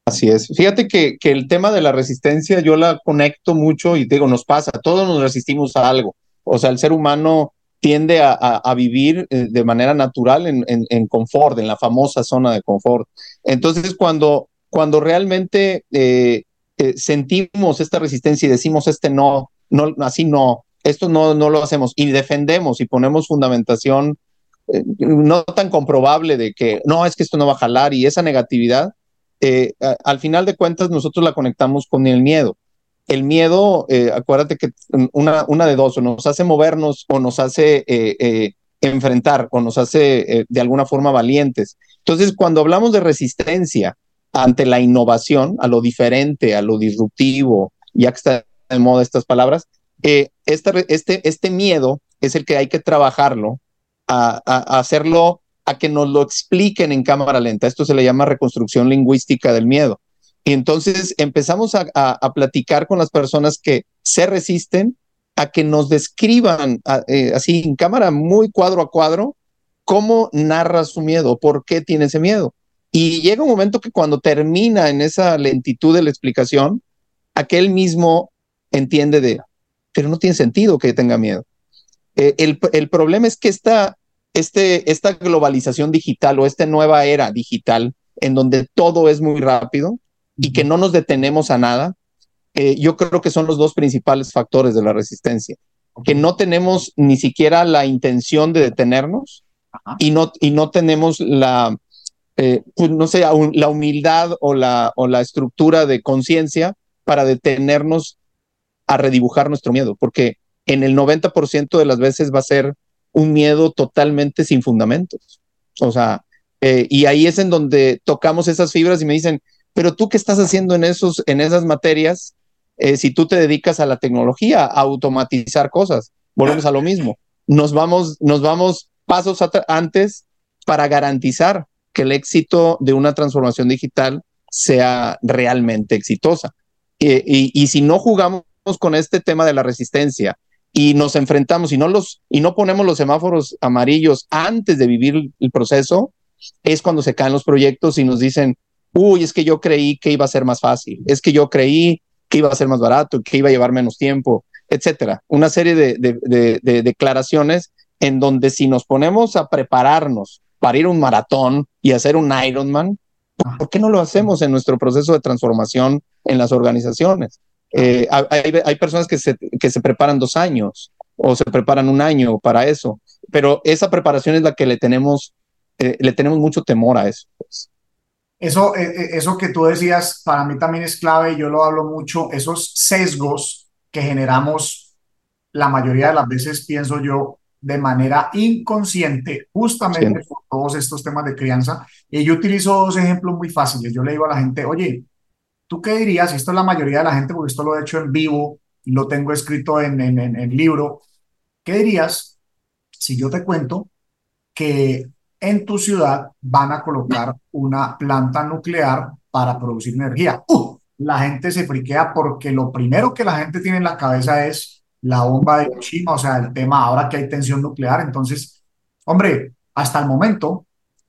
Así es. Fíjate que, que el tema de la resistencia yo la conecto mucho y digo, nos pasa, todos nos resistimos a algo. O sea, el ser humano tiende a, a, vivir eh, de manera natural en, en, confort, en la famosa zona de confort. Entonces, cuando cuando realmente eh, eh, sentimos esta resistencia y decimos este no, no, así no, esto no, no lo hacemos y defendemos y ponemos fundamentación no tan comprobable de que no, es que esto no va a jalar y esa negatividad, al final de cuentas nosotros la conectamos con el miedo. El miedo, acuérdate que una, de dos, o nos hace movernos o nos hace enfrentar o nos hace de alguna forma valientes. Entonces, cuando hablamos de resistencia, ante la innovación, a lo diferente, a lo disruptivo, ya que está de moda estas palabras, eh, este, este, este miedo es el que hay que trabajarlo, a, hacerlo, a que nos lo expliquen en cámara lenta. Esto se le llama reconstrucción lingüística del miedo. Y entonces empezamos a, a platicar con las personas que se resisten a que nos describan eh, así en cámara muy cuadro a cuadro cómo narra su miedo, por qué tiene ese miedo. Y llega un momento que cuando termina en esa lentitud de la explicación, aquel mismo entiende de, pero no tiene sentido que tenga miedo. Eh, el, el, problema es que esta, este, esta globalización digital o esta nueva era digital, en donde todo es muy rápido y que no nos detenemos a nada, eh, yo creo que son los dos principales factores de la resistencia. Que no tenemos ni siquiera la intención de detenernos y no, y no tenemos la, eh, pues no sé, la humildad o la, o la estructura de conciencia para detenernos a redibujar nuestro miedo, porque en el 90% de las veces va a ser un miedo totalmente sin fundamentos. O sea, eh, y ahí es en donde tocamos esas fibras y me dicen, pero tú qué estás haciendo en, esos, en esas materias eh, si tú te dedicas a la tecnología, a automatizar cosas. Volvemos a lo mismo. Nos vamos, nos vamos pasos antes para garantizar que el éxito de una transformación digital sea realmente exitosa. y, si no jugamos con este tema de la resistencia y nos enfrentamos y no los y no ponemos los semáforos amarillos antes de vivir el proceso, es cuando se caen los proyectos y nos dicen, uy, es que yo creí que iba a ser más fácil, es que yo creí que iba a ser más barato, que iba a llevar menos tiempo, etcétera. Una serie de, declaraciones en donde si nos ponemos a prepararnos para ir a un maratón y hacer un Ironman, ¿por qué no lo hacemos en nuestro proceso de transformación en las organizaciones? Eh, hay, personas que se, que se preparan dos años o se preparan un año para eso, pero esa preparación es la que le tenemos eh, le tenemos mucho temor a eso. Pues. Eso, eh, eh, eso que tú decías, para mí también es clave, yo lo hablo mucho, esos sesgos que generamos la mayoría de las veces, pienso yo, de manera inconsciente, justamente por todos estos temas de crianza. Y yo utilizo dos ejemplos muy fáciles. Yo le digo a la gente, oye, ¿tú qué dirías? Esto es la mayoría de la gente, porque esto lo he hecho en vivo, y lo tengo escrito en, en, en, libro. ¿Qué dirías si yo te cuento que en tu ciudad van a colocar una planta nuclear para producir energía. ¡Uh! La gente se friquea porque lo primero que la gente tiene en la cabeza es la bomba de Hiroshima, o sea, el tema ahora que hay tensión nuclear. Entonces, hombre, hasta el momento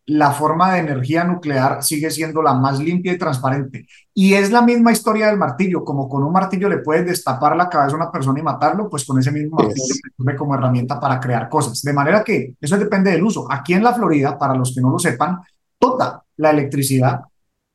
la forma de energía nuclear sigue siendo la más limpia y transparente. Y es la misma historia del martillo, como con un martillo le puedes destapar la cabeza a una persona y matarlo, pues con ese mismo martillo se sirve como herramienta para crear cosas. De manera que eso depende del uso. Aquí en la Florida, para los que no lo sepan, toda la electricidad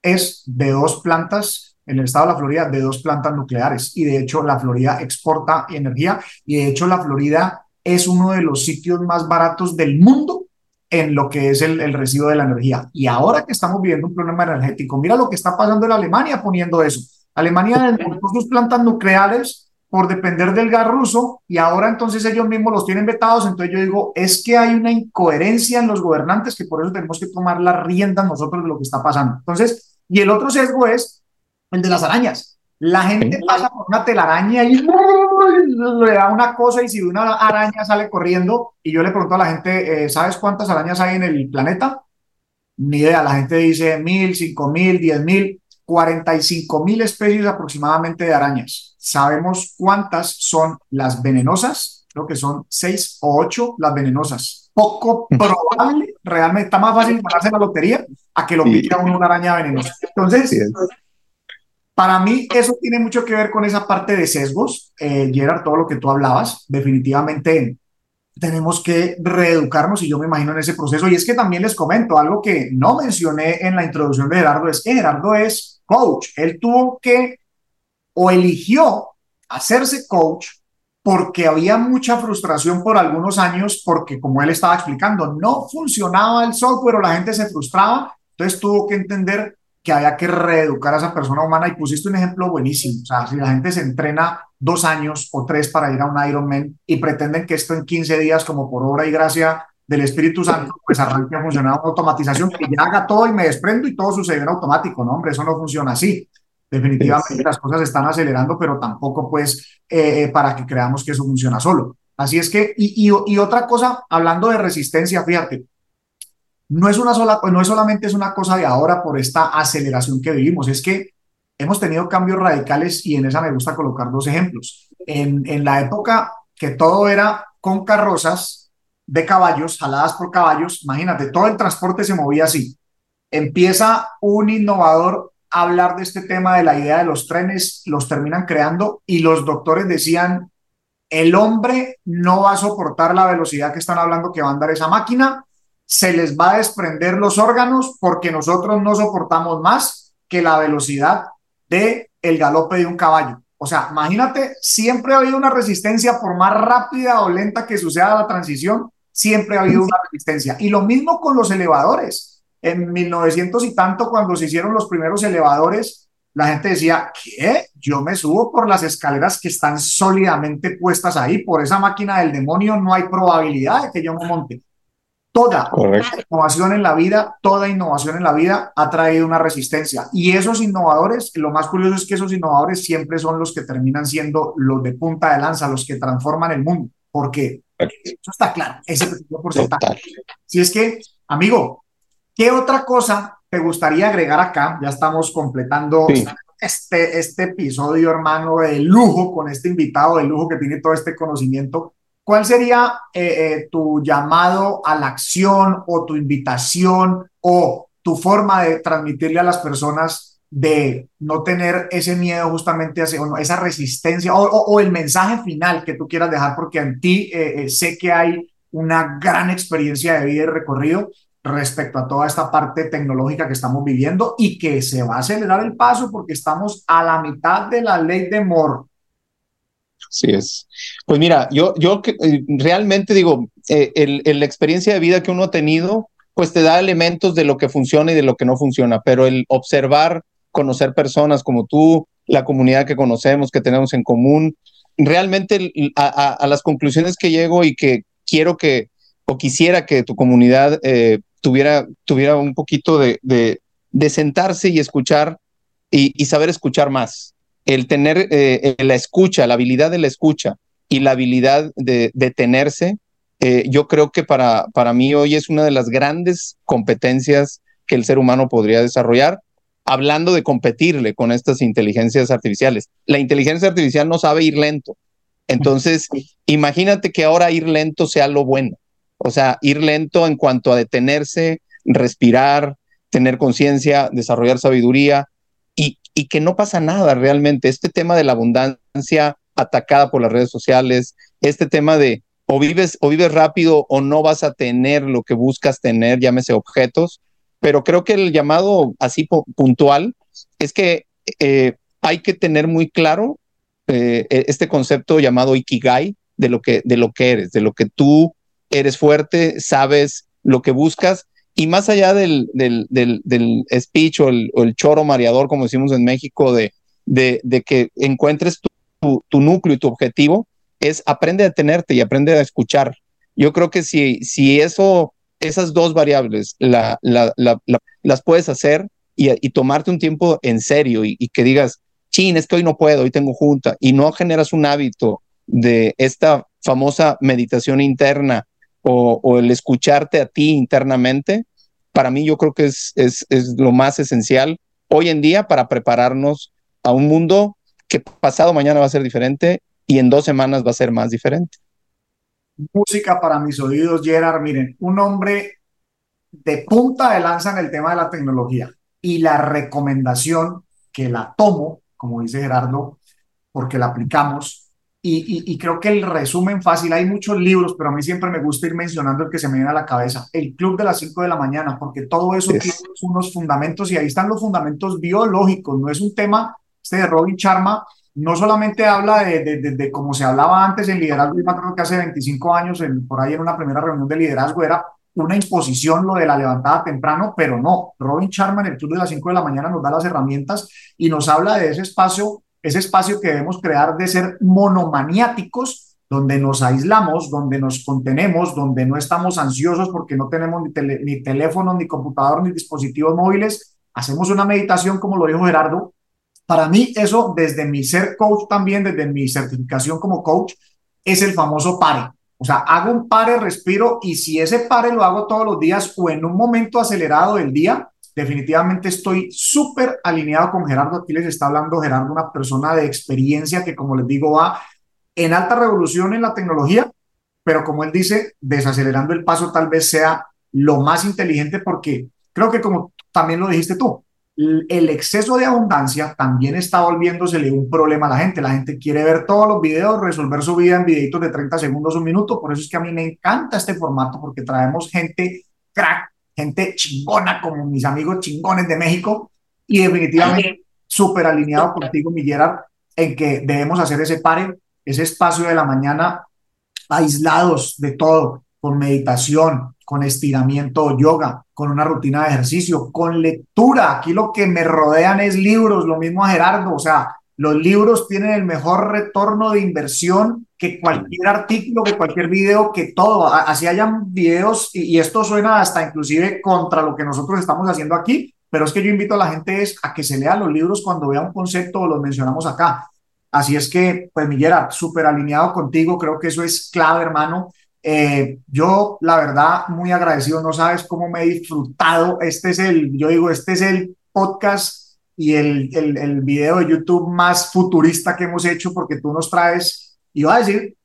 es de dos plantas en el estado de la Florida de dos plantas nucleares y de hecho la Florida exporta energía y de hecho la Florida es uno de los sitios más baratos del mundo en lo que es el, el residuo de la energía. Y ahora que estamos viviendo un problema energético, mira lo que está pasando en Alemania poniendo eso. Alemania con sus plantas nucleares por depender del gas ruso y ahora entonces ellos mismos los tienen vetados. Entonces yo digo, es que hay una incoherencia en los gobernantes que por eso tenemos que tomar la rienda nosotros de lo que está pasando. Entonces, y el otro sesgo es el de las arañas. La gente pasa por una telaraña y le da una cosa y si una araña sale corriendo y yo le pregunto a la gente, eh, ¿sabes cuántas arañas hay en el planeta? Ni idea, la gente dice mil, cinco mil, diez mil, cuarenta y cinco mil especies aproximadamente de arañas. ¿Sabemos cuántas son las venenosas? Creo que son seis o ocho las venenosas. Poco probable, realmente está más fácil ganarse la lotería a que lo pique a una araña venenosa. Entonces, para mí eso tiene mucho que ver con esa parte de sesgos, eh, Gerard, todo lo que tú hablabas. Definitivamente tenemos que reeducarnos y yo me imagino en ese proceso. Y es que también les comento algo que no mencioné en la introducción de Gerardo, es que Gerardo es coach. Él tuvo que o eligió hacerse coach porque había mucha frustración por algunos años, porque como él estaba explicando, no funcionaba el software o la gente se frustraba, entonces tuvo que entender que había que reeducar a esa persona humana y pusiste un ejemplo buenísimo. O sea, si la gente se entrena dos años o tres para ir a un Ironman y pretenden que esto en 15 días, como por obra y gracia del Espíritu Santo, pues arranque a funcionar una automatización que ya haga todo y me desprendo y todo sucede en automático. No, hombre, eso no funciona así. Definitivamente las cosas están acelerando, pero tampoco pues eh, eh, para que creamos que eso funciona solo. Así es que, y, y, y otra cosa, hablando de resistencia, fíjate, no es una sola, no es solamente es una cosa de ahora por esta aceleración que vivimos, es que hemos tenido cambios radicales y en esa me gusta colocar dos ejemplos. En, en la época que todo era con carrozas de caballos, jaladas por caballos, imagínate, todo el transporte se movía así. Empieza un innovador a hablar de este tema de la idea de los trenes, los terminan creando y los doctores decían, el hombre no va a soportar la velocidad que están hablando que va a andar esa máquina, se les va a desprender los órganos porque nosotros no soportamos más que la velocidad de el galope de un caballo. O sea, imagínate, siempre ha habido una resistencia por más rápida o lenta que suceda la transición, siempre ha habido una resistencia. Y lo mismo con los elevadores. En 1900 y tanto, cuando se hicieron los primeros elevadores, la gente decía, ¿qué? Yo me subo por las escaleras que están sólidamente puestas ahí, por esa máquina del demonio no hay probabilidad de que yo me monte. Toda innovación en la vida, toda innovación en la vida ha traído una resistencia. Y esos innovadores, lo más curioso es que esos innovadores siempre son los que terminan siendo los de punta de lanza, los que transforman el mundo. ¿Por qué? Eso está claro, ese pequeño porcentaje. Si es que, amigo, ¿qué otra cosa te gustaría agregar acá? Ya estamos completando este, este episodio, hermano, de lujo, con este invitado de lujo que tiene todo este conocimiento. ¿Cuál sería eh, eh, tu llamado a la acción o tu invitación o tu forma de transmitirle a las personas de no tener ese miedo justamente hacia esa resistencia o, el mensaje final que tú quieras dejar porque en ti eh, sé que hay una gran experiencia de vida y recorrido respecto a toda esta parte tecnológica que estamos viviendo y que se va a acelerar el paso porque estamos a la mitad de la ley de Moore. Así es. Pues mira, yo, yo eh, realmente digo, eh, el, la experiencia de vida que uno ha tenido, pues te da elementos de lo que funciona y de lo que no funciona, pero el observar, conocer personas como tú, la comunidad que conocemos, que tenemos en común, realmente a, las conclusiones que llego y que quiero que, o quisiera que tu comunidad eh, tuviera, tuviera un poquito de, de, sentarse y escuchar y, saber escuchar más. El tener eh, la escucha, la habilidad de la escucha y la habilidad de detenerse, eh, yo creo que para, para mí hoy es una de las grandes competencias que el ser humano podría desarrollar, hablando de competirle con estas inteligencias artificiales. La inteligencia artificial no sabe ir lento. Entonces, imagínate que ahora ir lento sea lo bueno. O sea, ir lento en cuanto a detenerse, respirar, tener conciencia, desarrollar sabiduría y, que no pasa nada realmente. Este tema de la abundancia atacada por las redes sociales, este tema de o vives, o vives rápido o no vas a tener lo que buscas tener, llámese objetos, pero creo que el llamado así puntual es que eh, hay que tener muy claro eh, e-, este concepto llamado ikigai de lo que de lo que eres, de lo que tú eres fuerte, sabes lo que buscas y más allá del, del, del, speech o el, choro mareador, como decimos en México, de, de, de que encuentres tu, tu, núcleo y tu objetivo, es aprende a tenerte y aprende a escuchar. Yo creo que si, si eso, esas dos variables la, la, las puedes hacer y, y, tomarte un tiempo en serio y, y que digas, chin, es que hoy no puedo, hoy tengo junta, y no generas un hábito de esta famosa meditación interna o, el escucharte a ti internamente, para mí yo creo que es, es, es lo más esencial hoy en día para prepararnos a un mundo que pasado mañana va a ser diferente y en dos semanas va a ser más diferente. Música para mis oídos, Gerard. Miren, un hombre de punta de lanza en el tema de la tecnología y la recomendación que la tomo, como dice Gerardo, porque la aplicamos, y, creo que el resumen fácil, hay muchos libros, pero a mí siempre me gusta ir mencionando el que se me viene a la cabeza, el Club de las 5 de la mañana, porque todo eso tiene unos fundamentos y ahí están los fundamentos biológicos, no es un tema, este de Robin Sharma, no solamente habla de, de, como se hablaba antes en liderazgo, yo creo que hace 25 años, en, por ahí en una primera reunión de liderazgo, era una imposición lo de la levantada temprano, pero no, Robin Sharma en el Club de las 5 de la mañana nos da las herramientas y nos habla de ese espacio ese espacio que debemos crear de ser monomaniáticos, donde nos aislamos, donde nos contenemos, donde no estamos ansiosos porque no tenemos ni, ni teléfono, ni computador, ni dispositivos móviles. Hacemos una meditación, como lo dijo Gerardo. Para mí, eso, desde mi ser coach también, desde mi certificación como coach, es el famoso pare. O sea, hago un pare, respiro y si ese pare lo hago todos los días o en un momento acelerado del día, definitivamente estoy súper alineado con Gerardo. Aquí les está hablando Gerardo, una persona de experiencia que, como les digo, va en alta revolución en la tecnología, pero como él dice, desacelerando el paso tal vez sea lo más inteligente porque creo que como también lo dijiste tú, el exceso de abundancia también está volviéndosele un problema a la gente. La gente quiere ver todos los videos, resolver su vida en videitos de 30 segundos, un minuto. Por eso es que a mí me encanta este formato porque traemos gente crack gente chingona como mis amigos chingones de México y definitivamente súper alineado contigo, Miguel, en que debemos hacer ese pare, ese espacio de la mañana aislados de todo, con meditación, con estiramiento yoga, con una rutina de ejercicio, con lectura. Aquí lo que me rodean es libros, lo mismo a Gerardo, o sea, los libros tienen el mejor retorno de inversión que cualquier artículo, que cualquier video, que todo. Así hayan videos, y, esto suena hasta inclusive contra lo que nosotros estamos haciendo aquí, pero es que yo invito a la gente es a que se lea los libros cuando vea un concepto o los mencionamos acá. Así es que, pues, Miguel, súper alineado contigo, creo que eso es clave, hermano. Eh, yo, la verdad, muy agradecido, no sabes cómo me he disfrutado. Este es el, yo digo, este es el podcast y el, el, el video de YouTube más futurista que hemos hecho porque tú nos traes, iba a decir,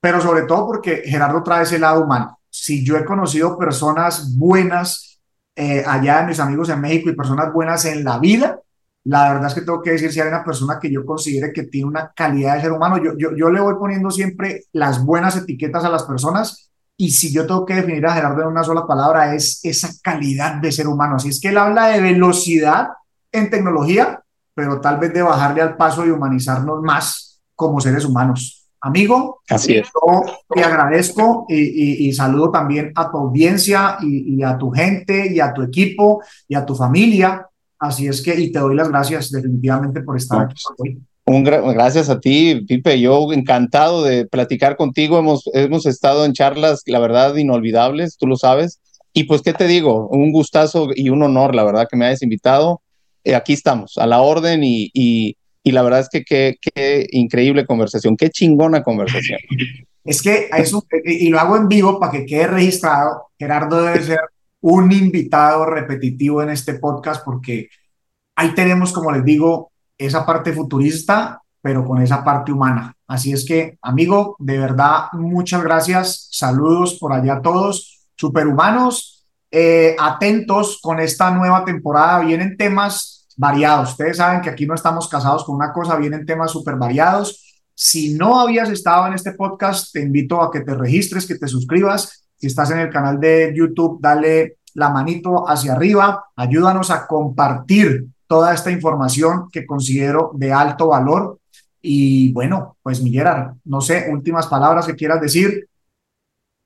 pero sobre todo porque Gerardo trae ese lado humano. Si yo he conocido personas buenas eh, allá de mis amigos en México y personas buenas en la vida, la verdad es que tengo que decir si hay una persona que yo considere que tiene una calidad de ser humano, yo, yo, yo le voy poniendo siempre las buenas etiquetas a las personas y si yo tengo que definir a Gerardo en una sola palabra es esa calidad de ser humano. Así es que él habla de velocidad en tecnología, pero tal vez de bajarle al paso y humanizarnos más como seres humanos. Amigo, Así es. yo te agradezco y, y, y saludo también a tu audiencia y, y, a tu gente y a tu equipo y a tu familia. Así es que, y te doy las gracias definitivamente por estar aquí hoy. Un gracias a ti, Pipe. Yo encantado de platicar contigo. Hemos, hemos estado en charlas, la verdad, inolvidables, tú lo sabes. Y pues, ¿qué te digo? Un gustazo y un honor, la verdad, que me hayas invitado. Eh, aquí estamos, a la orden y, y y la verdad es que qué, increíble conversación, qué chingona conversación. Es que eso, y lo hago en vivo para que quede registrado, Gerardo debe ser un invitado repetitivo en este podcast porque ahí tenemos, como les digo, esa parte futurista, pero con esa parte humana. Así es que, amigo, de verdad, muchas gracias. Saludos por allá a todos, superhumanos. Eh, atentos con esta nueva temporada. Vienen temas variados. Ustedes saben que aquí no estamos casados con una cosa, vienen temas súper variados. Si no habías estado en este podcast, te invito a que te registres, que te suscribas. Si estás en el canal de YouTube, dale la manito hacia arriba, ayúdanos a compartir toda esta información que considero de alto valor. Y bueno, pues Miguel, no sé, últimas palabras que quieras decir.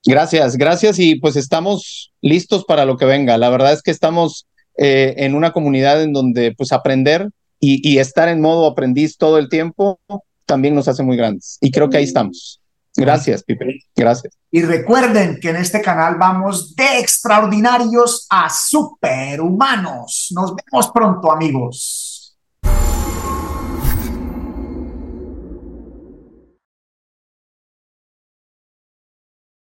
Gracias, gracias y pues estamos listos para lo que venga. La verdad es que estamos eh, en una comunidad en donde pues aprender y, y, estar en modo aprendiz todo el tiempo también nos hace muy grandes. Y creo que ahí estamos. Gracias, Pipe. Gracias. Y recuerden que en este canal vamos de extraordinarios a superhumanos. Nos vemos pronto, amigos.